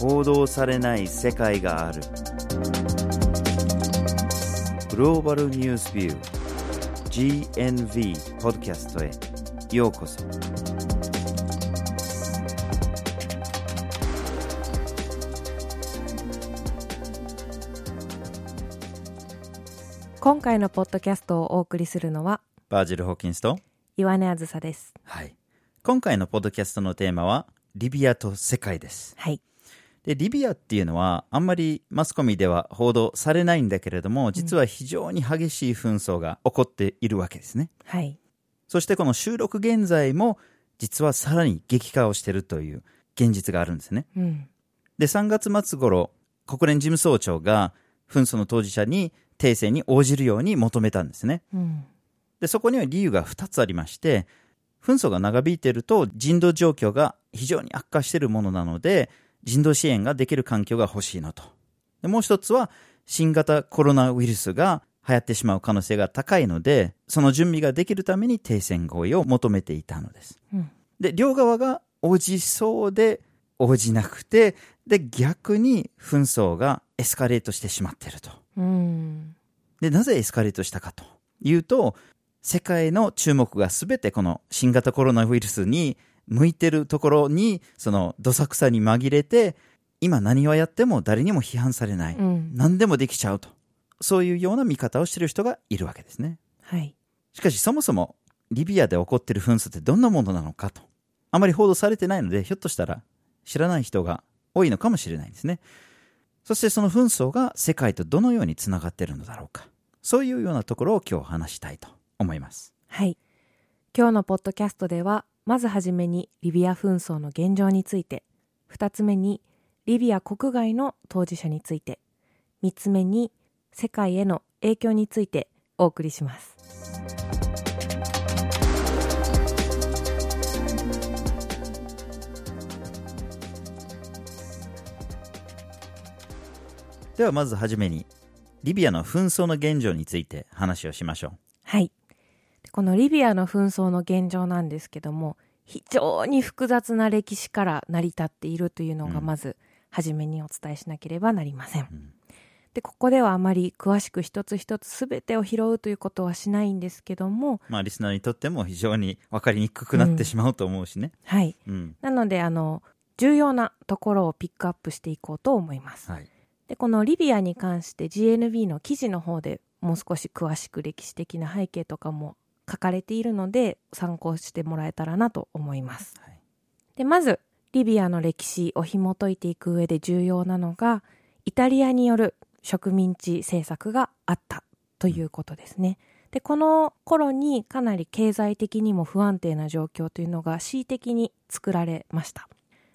報道されない世界がある。グローバルニュースビュー GNV ポッドキャストへようこそ。今回のポッドキャストをお送りするのはバージル・ホーキンスと岩根あずさです。はい。今回のポッドキャストのテーマはリビアと世界です。はいでリビアっていうのはあんまりマスコミでは報道されないんだけれども実は非常に激しい紛争が起こっているわけですね。はい。そしてこの収録現在も実はさらに激化をしているという現実があるんですね。うん。で3月末頃国連事務総長が紛争の当事者に停戦に応じるように求めたんですね。うん。でそこには理由が2つありまして紛争が長引いていると人道状況が非常に悪化しているものなので人道支援ができる環境が欲しいのと。でもう一つは新型コロナウイルスが流行ってしまう可能性が高いのでその準備ができるために停戦合意を求めていたのです。うん。で両側が応じそうで応じなくてで逆に紛争がエスカレートしてしまっていると。うん。でなぜエスカレートしたかというと世界の注目が全てこの新型コロナウイルスに向いてるところにそのどさくさに紛れて今何をやっても誰にも批判されない、うん。何でもできちゃうと。そういうような見方をしている人がいるわけですね。はい。しかしそもそもリビアで起こっている紛争ってどんなものなのかと。あまり報道されてないのでひょっとしたら知らない人が多いのかもしれないんですね。そしてその紛争が世界とどのようにつながっているのだろうか。そういうようなところを今日話したいと思います。はい。今日のポッドキャストではまずはじめにリビア紛争の現状について。2つ目にリビア国外の当事者について。3つ目に世界への影響についてお送りします。ではまずはじめにリビアの紛争の現状について話をしましょう。このリビアの紛争の現状なんですけども非常に複雑な歴史から成り立っているというのがうん。まず初めにお伝えしなければなりません、ん。でここではあまり詳しく一つ一つ全てを拾うということはしないんですけどもまあリスナーにとっても非常に分かりにくくなってしまうと思うしね。はい。うん、なのであの重要なところをピックアップしていこうと思います。はい。でこのリビアに関して GNB の記事の方でもう少し詳しく歴史的な背景とかも書かれているので参考してもらえたらなと思います。はい。でまずリビアの歴史を紐解いていく上で重要なのがイタリアによる植民地政策があったということですね。でこの頃にかなり経済的にも不安定な状況というのが恣意的に作られました。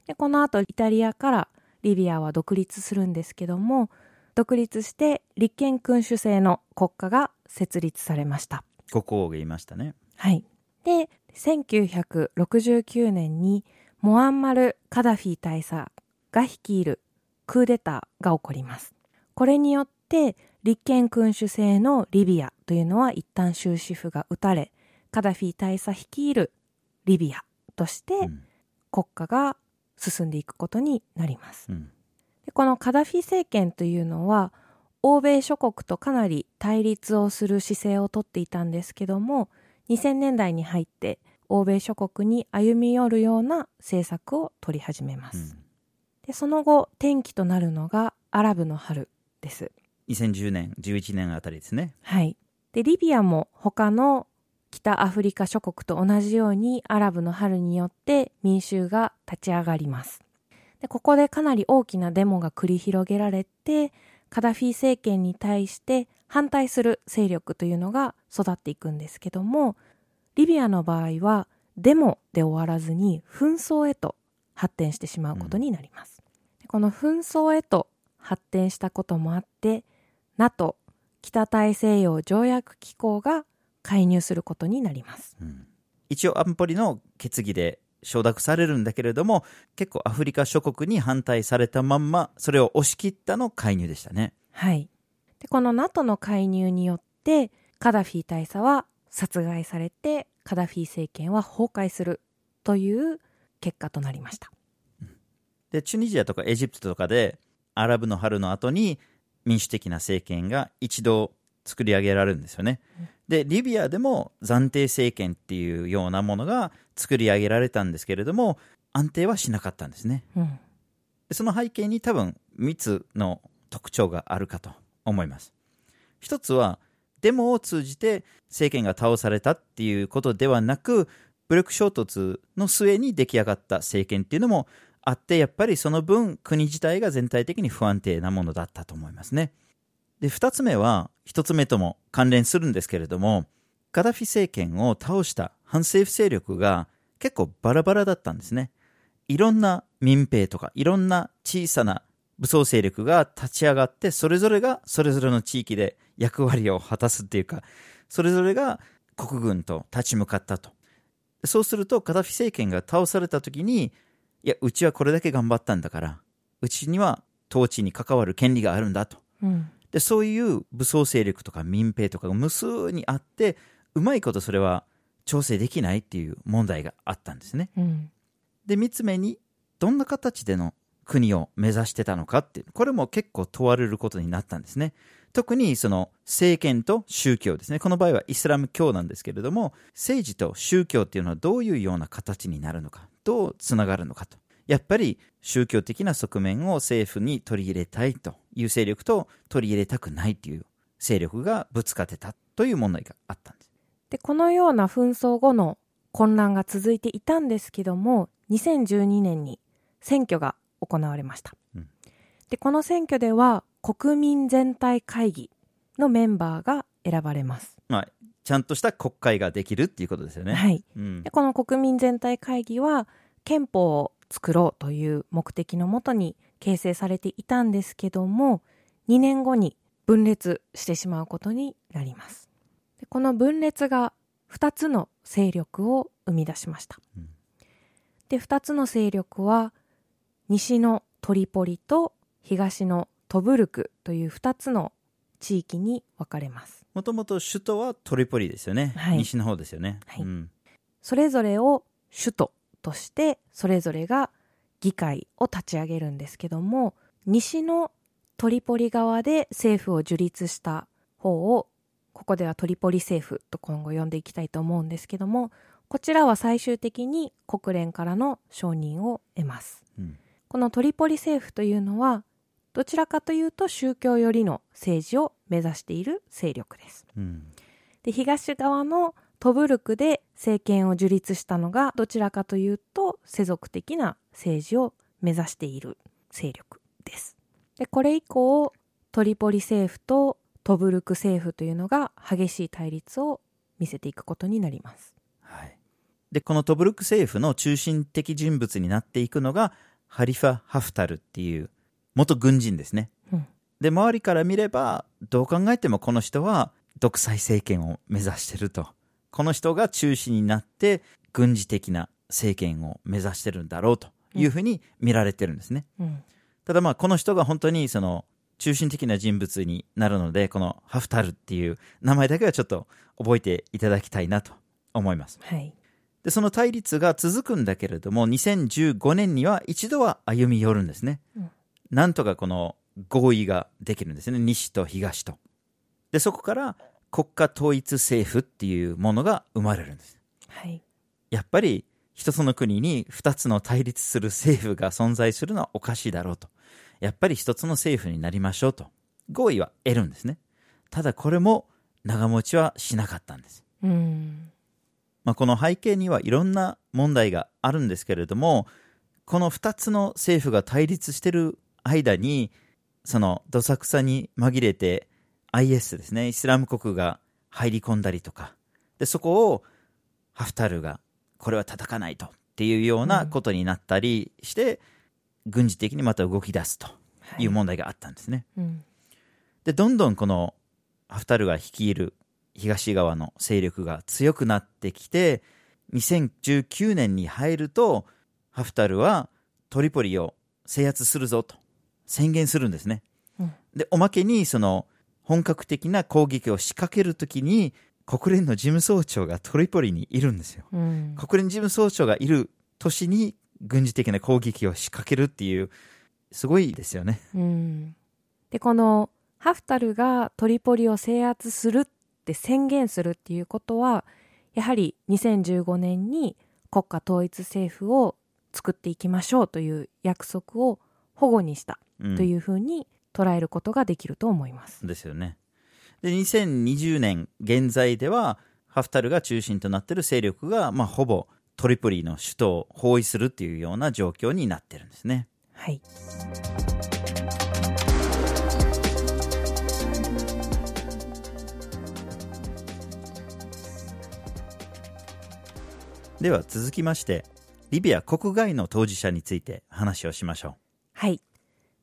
でこの後イタリアからリビアは独立するんですけども独立して立憲君主制の国家が設立されました国王が言いましたねはい。で、1969年にモアンマル・カダフィ大佐が率いるクーデターが起こります。これによって立憲君主制のリビアというのは一旦終止符が打たれ、カダフィ大佐率いるリビアとしてうん国家が進んでいくことになります。うんでこのカダフィ政権というのは欧米諸国とかなり対立をする姿勢をとっていたんですけども2000年代に入って欧米諸国に歩み寄るような政策を取り始めます、うん。でその後転機となるのがアラブの春です。2010年11年あたりですね。はい。でリビアも他の北アフリカ諸国と同じようにアラブの春によって民衆が立ち上がります。でここでかなり大きなデモが繰り広げられてカダフィ政権に対して反対する勢力というのが育っていくんですけどもリビアの場合はデモで終わらずに紛争へと発展してしまうことになります、でこの紛争へと発展したこともあって NATO 北大西洋条約機構が介入することになります。うん。一応安保理の決議で承諾されるんだけれども結構アフリカ諸国に反対されたまんまそれを押し切ったの介入でしたね。はいでこの NATO の介入によってカダフィ大佐は殺害されてカダフィ政権は崩壊するという結果となりましたでで、チュニジアとかエジプトとかで、アラブの春の後に民主的な政権が一度作り上げられるんですよね。で、リビアでも暫定政権っていうようなものが作り上げられたんですけれども、安定はしなかったんですね。うん。その背景に多分3つの特徴があるかと思います。一つは、デモを通じて政権が倒されたっていうことではなく、武力衝突の末に出来上がった政権っていうのもあって、やっぱりその分国自体が全体的に不安定なものだったと思いますね。で、二つ目は、一つ目とも関連するんですけれども、ガダフィ政権を倒した反政府勢力が結構バラバラだったんですね。いろんな民兵とか、いろんな小さな武装勢力が立ち上がって、それぞれがそれぞれの地域で役割を果たすっていうか、それぞれが国軍と立ち向かったと。そうすると、ガダフィ政権が倒された時に、いや、うちはこれだけ頑張ったんだから、うちには統治に関わる権利があるんだと。うん。で、そういう武装勢力とか民兵とかが無数にあって、うまいことそれは調整できないっていう問題があったんですね。うん。で、三つ目に、どんな形での国を目指してたのかって、これも結構問われることになったんですね。特にその政権と宗教ですね。この場合はイスラム教なんですけれども、政治と宗教っていうのはどういうような形になるのか、どうつながるのかと。やっぱり宗教的な側面を政府に取り入れたいという勢力と取り入れたくないっていう勢力がぶつかってたという問題があったんです。で、このような紛争後の混乱が続いていたんですけども、2012年に選挙が行われました。うんで、この選挙では国民全体会議のメンバーが選ばれます。まあ、ちゃんとした国会ができるっていうことですよね。はい。うんで、この国民全体会議は憲法を作ろうという目的のもとに形成されていたんですけども、2年後に分裂してしまうことになります。でこの分裂が2つの勢力を生み出しました。うんで、2つの勢力は西のトリポリと東のトブルクという2つの地域に分かれます。もともと首都はトリポリですよね。はい西の方ですよね。はいうんそれぞれを首都としてそれぞれが議会を立ち上げるんですけども西のトリポリ側で政府を樹立した方をここではトリポリ政府と今後呼んでいきたいと思うんですけどもこちらは最終的に国連からの承認を得ますうんこのトリポリ政府というのはどちらかというと宗教寄りの政治を目指している勢力ですうんで東側のトブルクで政権を樹立したのがどちらかというと世俗的な政治を目指している勢力です。でこれ以降トリポリ政府とトブルク政府というのが激しい対立を見せていくことになります。はい。で、このトブルク政府の中心的人物になっていくのが、ハリファ・ハフタルっていう元軍人ですね。うんで、周りから見れば、どう考えてもこの人は独裁政権を目指してると。この人が中心になって、軍事的な政権を目指してるんだろうというふうに見られてるんですね。うんただまあこの人が本当にその中心的な人物になるので、このハフタルっていう名前だけはちょっと覚えていただきたいなと思います。はい。で、その対立が続くんだけれども、2015年には一度は歩み寄るんですね。うんなんとかこの合意ができるんですね。西と東と。で、そこから国家統一政府っていうものが生まれるんです。はい。やっぱり一つの国に二つの対立する政府が存在するのはおかしいだろうと。やっぱり一つの政府になりましょうと。合意は得るんですね。ただこれも長持ちはしなかったんです。うん。まあ、この背景にはいろんな問題があるんですけれども、この二つの政府が対立している間に、そのどさくさに紛れて IS ですね、イスラム国が入り込んだりとか、で、そこをハフタルがこれは叩かないとっていうようなことになったりして、軍事的にまた動き出すという問題があったんですね。うん。で、どんどんこのハフタルが率いる東側の勢力が強くなってきて、2019年に入ると、ハフタルはトリポリを制圧するぞと宣言するんですね。うんで、おまけにその本格的な攻撃を仕掛けるときに、国連の事務総長がトリポリにいるんですよ。うん。国連事務総長がいる都市に軍事的な攻撃を仕掛けるっていう、すごいですよね。うん。で、このハフタルがトリポリを制圧するって宣言するっていうことは、やはり2015年に国家統一政府を作っていきましょうという約束を保護にしたうんというふうに捉えることができると思います。ですよね。で、2020年現在では、ハフタルが中心となっている勢力が、まあ、ほぼトリポリの首都を包囲するっていうような状況になってるんですね。はい。では続きまして、リビア国外の当事者について話をしましょはい。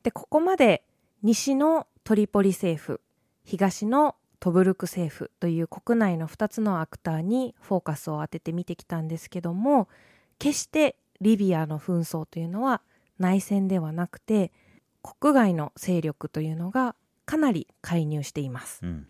で、ここまで西のトリポリ政府、東のトブルク政府という国内の2つのアクターにフォーカスを当てて見てきたんですけども、決してリビアの紛争というのは内戦ではなくて、国外の勢力というのがかなり介入しています。う。うん。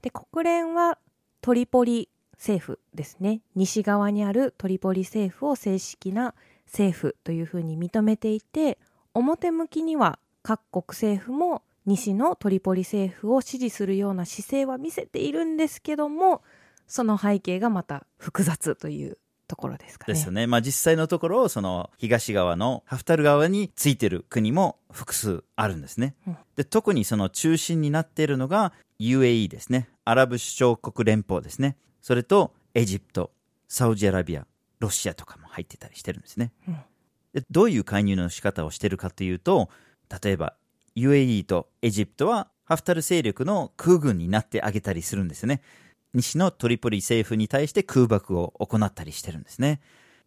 で、国連はトリポリ政府ですね。西側にあるトリポリ政府を正式な政府というふうに認めていて、表向きには各国政府も西のトリポリ政府を支持するような姿勢は見せているんですけども、その背景がまた複雑というところですかね。ですよね。まあ実際のところ、その東側のハフタル側についてる国も複数あるんですね。うんで、特にその中心になっているのが UAE ですね。アラブ首長国連邦ですね。それとエジプト、サウジアラビア、ロシアとかも入ってたりしてるんですね。うんでどういう介入の仕方をしてるかというと、例えば UAE とエジプトはハフタル勢力の空軍になってあげたりするんですよね。西のトリポリ政府に対して空爆を行ったりしてるんですね。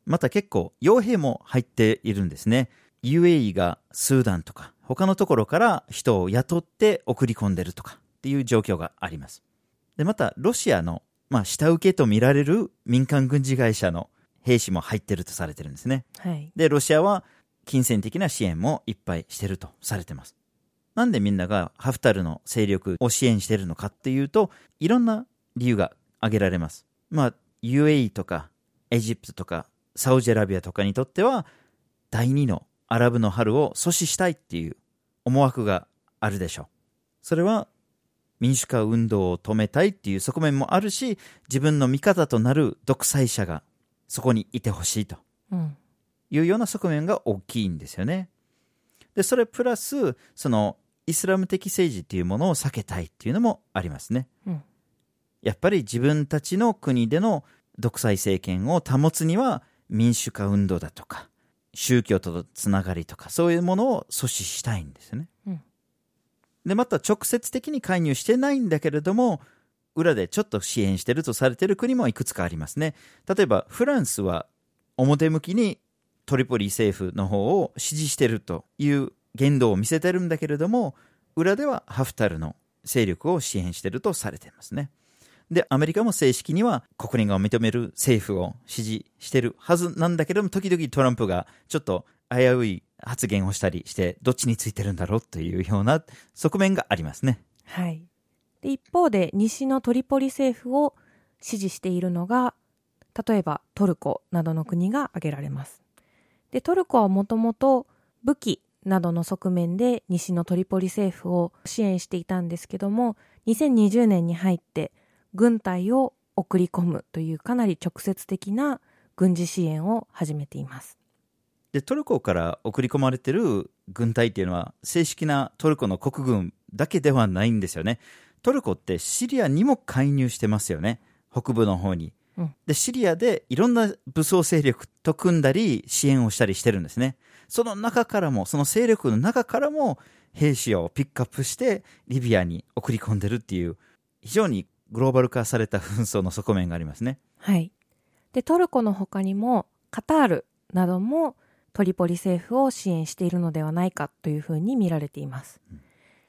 また結構傭兵も入っているんですね。UAE がスーダンとか他のところから人を雇って送り込んでるとかっていう状況があります。で、またロシアの、まあ、下請けと見られる民間軍事会社の兵士も入ってるとされてるんですね。はい。で、ロシアは金銭的な支援もいっぱいしてるとされてます。なんでみんながハフタルの勢力を支援してるのかっていうと、いろんな理由が挙げられます。まあ、UAE とかエジプトとかサウジアラビアとかにとっては、第二のアラブの春を阻止したいっていう思惑があるでしょう。それは民主化運動を止めたいっていう側面もあるし、自分の味方となる独裁者がそこにいてほしいと。うん。いうような側面が大きいんですよね。で、それプラス、その、イスラム的政治っていうものを避けたいっていうのもありますね。うんやっぱり自分たちの国での独裁政権を保つには民主化運動だとか、宗教とのつながりとか、そういうものを阻止したいんですよね。うんで、また直接的に介入してないんだけれども、裏でちょっと支援してるとされてる国もいくつかありますね。例えば、フランスは表向きにトリポリ政府の方を支持してるという言動を見せてるんだけれども、裏ではハフタルの勢力を支援してるとされてますね。で、アメリカも正式には国連が認める政府を支持してるはずなんだけども、時々トランプがちょっと危うい発言をしたりして、どっちについてるんだろうというような側面がありますね。はい。で、一方で西のトリポリ政府を支持しているのが、例えばトルコなどの国が挙げられます。で、トルコはもともと武器などの側面で西のトリポリ政府を支援していたんですけども、2020年に入って軍隊を送り込むというかなり直接的な軍事支援を始めています。で、トルコから送り込まれてる軍隊っていうのは、正式なトルコの国軍だけではないんですよね。トルコってシリアにも介入してますよね。北部の方に。うんで、シリアでいろんな武装勢力と組んだり、支援をしたりしてるんですね。その中からも、その勢力の中からも、兵士をピックアップして、リビアに送り込んでるっていう、非常にグローバル化された紛争の側面がありますね。はい。で、トルコの他にも、カタールなどもトリポリ政府を支援しているのではないかというふうに見られています。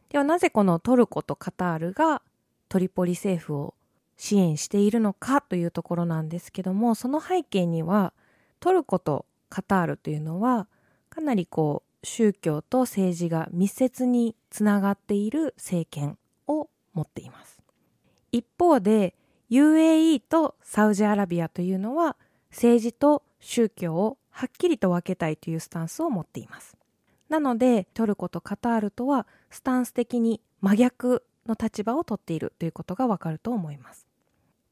では、なぜこのトルコとカタールがトリポリ政府を支援しているのかというところなんですけども、その背景には、トルコとカタールというのは、かなりこう、宗教と政治が密接につながっている政権を持っています。一方で UAE とサウジアラビアというのは政治と宗教をはっきりと分けたいというスタンスを持っています。なのでトルコとカタールとはスタンス的に真逆の立場を取っているということがわかると思います。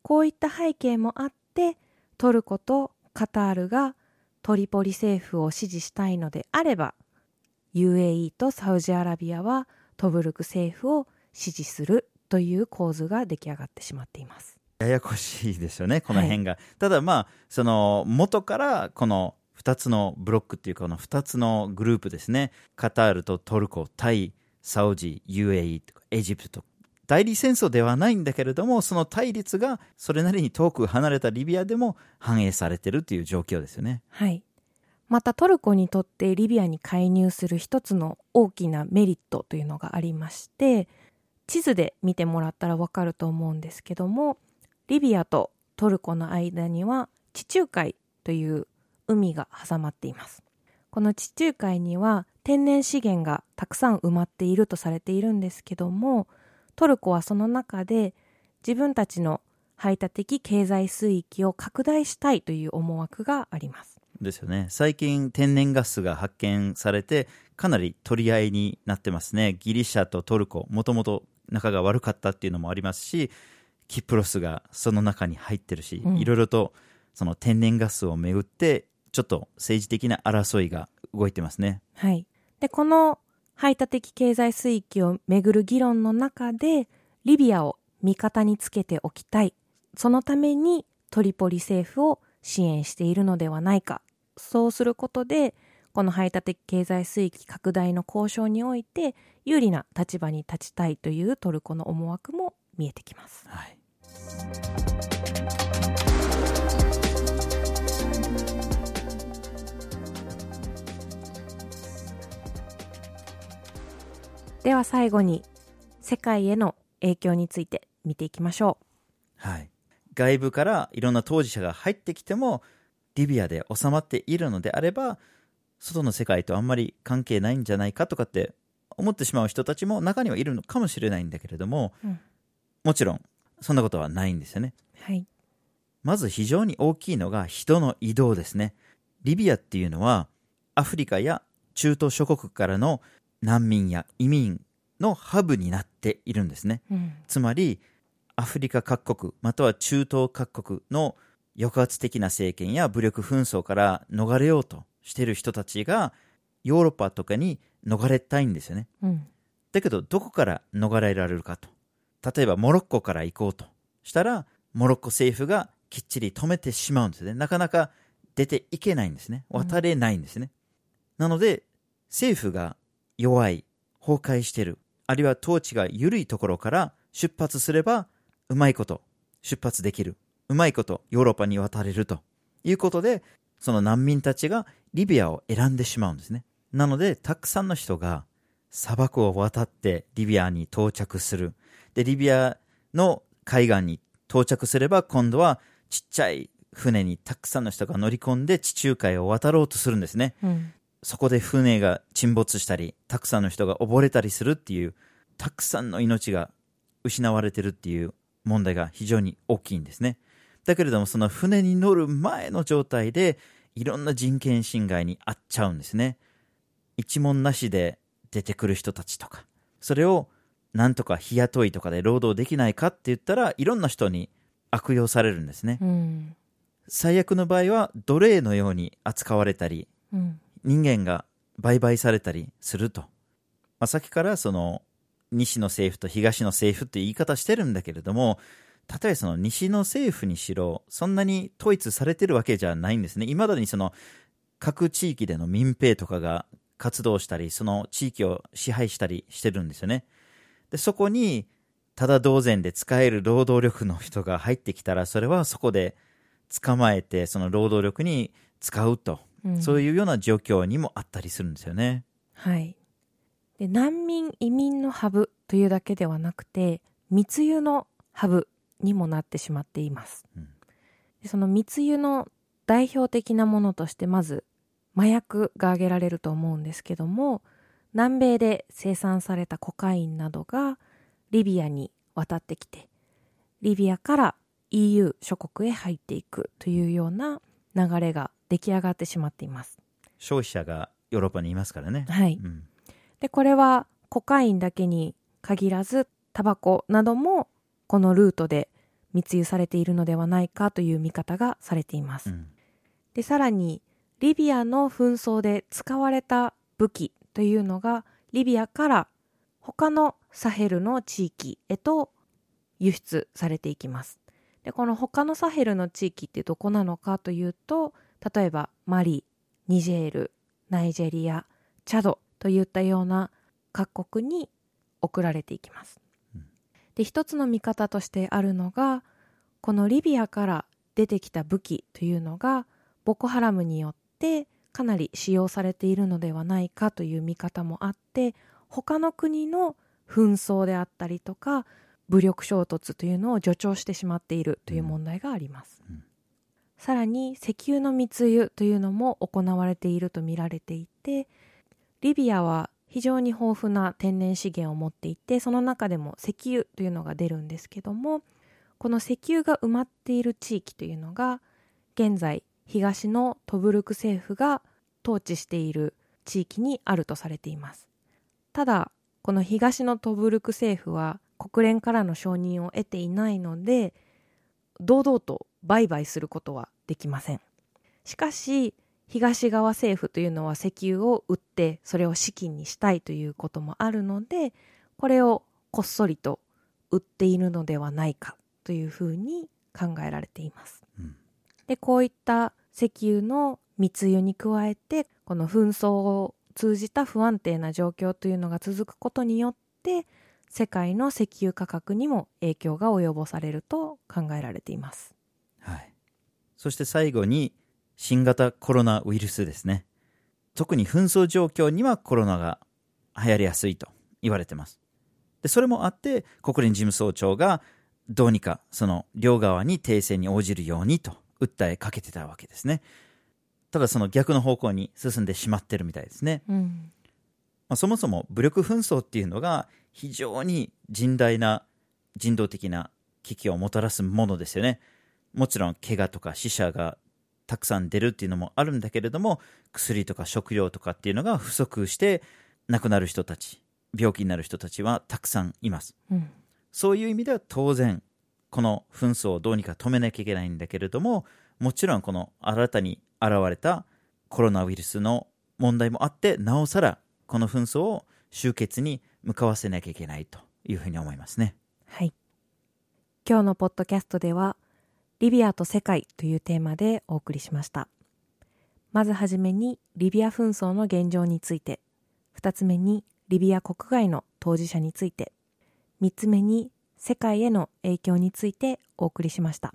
こういった背景もあってトルコとカタールがトリポリ政府を支持したいのであれば UAE とサウジアラビアはトブルク政府を支持するという構図が出来上がってしまっています。ややこしいですよね、この辺が。ただまあ、その元からこの2つのブロックっていうか、この2つのグループですね、カタールとトルコ、タイ、サウジ、UAE とかエジプト。代理戦争ではないんだけれども、その対立がそれなりに遠く離れたリビアでも反映されてるという状況ですよね。はい。またトルコにとってリビアに介入する一つの大きなメリットというのがありまして、地図で見てもらったらわかると思うんですけども、リビアとトルコの間には地中海という海が挟まっています。この地中海には天然資源がたくさん埋まっているとされているんですけども、トルコはその中で自分たちの排他的経済水域を拡大したいという思惑があります。ですよね。最近天然ガスが発見されて、かなり取り合いになってますね。ギリシャとトルコ、もともと仲が悪かったっていうのもありますし、キプロスがその中に入ってるし、うんいろいろとその天然ガスをめぐって、ちょっと政治的な争いが動いてますね。はい。で、この排他的経済水域をめぐる議論の中で、リビアを味方につけておきたい。そのためにトリポリ政府を支援しているのではないか。そうすることで、この排他的経済水域拡大の交渉において有利な立場に立ちたいというトルコの思惑も見えてきます。はい。では最後に世界への影響について見ていきましょはい。外部からいろんな当事者が入ってきても、リビアで収まっているのであれば、外の世界とあんまり関係ないんじゃないかとかって思ってしまう人たちも中にはいるのかもしれないんだけれども、うんもちろんそんなことはないんですよね。う。はい。まず非常に大きいのが人の移動ですね。リビアっていうのはアフリカや中東諸国からの難民や移民のハブになっているんですね。うん。つまりアフリカ各国または中東各国の抑圧的な政権や武力紛争から逃れようとしている人たちがヨーロッパとかに逃れたいんですよね。うん。だけどどこから逃れられるかと。例えばモロッコから行こうとしたらモロッコ政府がきっちり止めてしまうんですね。なかなか出ていけないんですね。渡れないんですね。なので政府が弱い、崩壊してる、あるいは統治が緩いところから出発すればうまいこと出発できる。うまいことヨーロッパに渡れるということでその難民たちがリビアを選んでしまうんですね。なのでたくさんの人が砂漠を渡ってリビアに到着する。で、リビアの海岸に到着すれば今度はちっちゃい船にたくさんの人が乗り込んで地中海を渡ろうとするんですね。うん。そこで船が沈没したり、たくさんの人が溺れたりするっていう、たくさんの命が失われてるっていう問題が非常に大きいんですね。だけれども、その船に乗る前の状態で、いろんな人権侵害に遭っちゃうんですね。一問なしで出てくる人たちとか、それをなんとか日雇いとかで労働できないかって言ったらいろんな人に悪用されるんですね。うん。最悪の場合は奴隷のように扱われたり、うん。人間が売買されたりすると。まあ、さっきからその西の政府と東の政府って言い方してるんだけれども、たとえその西の政府にしろ、そんなに統一されてるわけじゃないんですね。いまだにその各地域での民兵とかが活動したり、その地域を支配したりしてるんですよね。で、そこに、ただ同然で使える労働力の人が入ってきたら、それはそこで捕まえて、その労働力に使うと。うんそういうような状況にもあったりするんですよね。はい。で、難民、移民のハブというだけではなくて、密輸のハブにもなってしまっています。うんでその密輸の代表的なものとして、まず、麻薬が挙げられると思うんですけども、南米で生産されたコカインなどがリビアに渡ってきて、リビアから EU 諸国へ入っていくというような流れが出出来上がってしまっています。消費者がヨーロッパにいますからね。はい。うんで、これはコカインだけに限らず、タバコなどもこのルートで密輸されているのではないかという見方がされています。うんで、さらに、リビアの紛争で使われた武器というのが、リビアから他のサヘルの地域へと輸出されていきます。で、この他のサヘルの地域ってどこなのかというと、例えばマリ、ニジェール、ナイジェリア、チャドといったような各国に送られていきますうん。で、一つの見方としてあるのが、このリビアから出てきた武器というのが、ボコハラムによってかなり使用されているのではないかという見方もあって、他の国の紛争であったりとか、武力衝突というのを助長してしまっているという問題があります。うんさらに石油の密輸というのも行われていると見られていて、リビアは非常に豊富な天然資源を持っていて、その中でも石油というのが出るんですけども、この石油が埋まっている地域というのが、現在東のトブルク政府が統治している地域にあるとされています。ただ、この東のトブルク政府は国連からの承認を得ていないので、堂々と売買することはできません。しかし、東側政府というのは石油を売ってそれを資金にしたいということもあるので、これをこっそりと売っているのではないかというふうに考えられています。うんで、こういった石油の密輸に加えて、この紛争を通じた不安定な状況というのが続くことによって、世界の石油価格にも影響が及ぼされると考えられています。はい。そして最後に、新型コロナウイルスですね。特に紛争状況にはコロナが流行りやすいと言われてます。で、それもあって、国連事務総長がどうにかその両側に停戦に応じるようにと訴えかけてたわけですね。ただその逆の方向に進んでしまってるみたいですね。うん。まあ、そもそも武力紛争っていうのが非常に甚大な人道的な危機をもたらすものですよね。もちろん怪我とか死者がたくさん出るっていうのもあるんだけれども薬とか食料とかっていうのが不足して亡くなる人たち病気になる人たちはたくさんいます。うん。そういう意味では当然この紛争をどうにか止めなきゃいけないんだけれどももちろんこの新たに現れたコロナウイルスの問題もあってなおさらこの紛争を終結に向かわせなきゃいけないというふうに思いますね。はい。今日のポッドキャストでは、リビアと世界というテーマでお送りしました。まずはじめに、リビア紛争の現状について、二つ目に、リビア国外の当事者について、三つ目に、世界への影響についてお送りしました。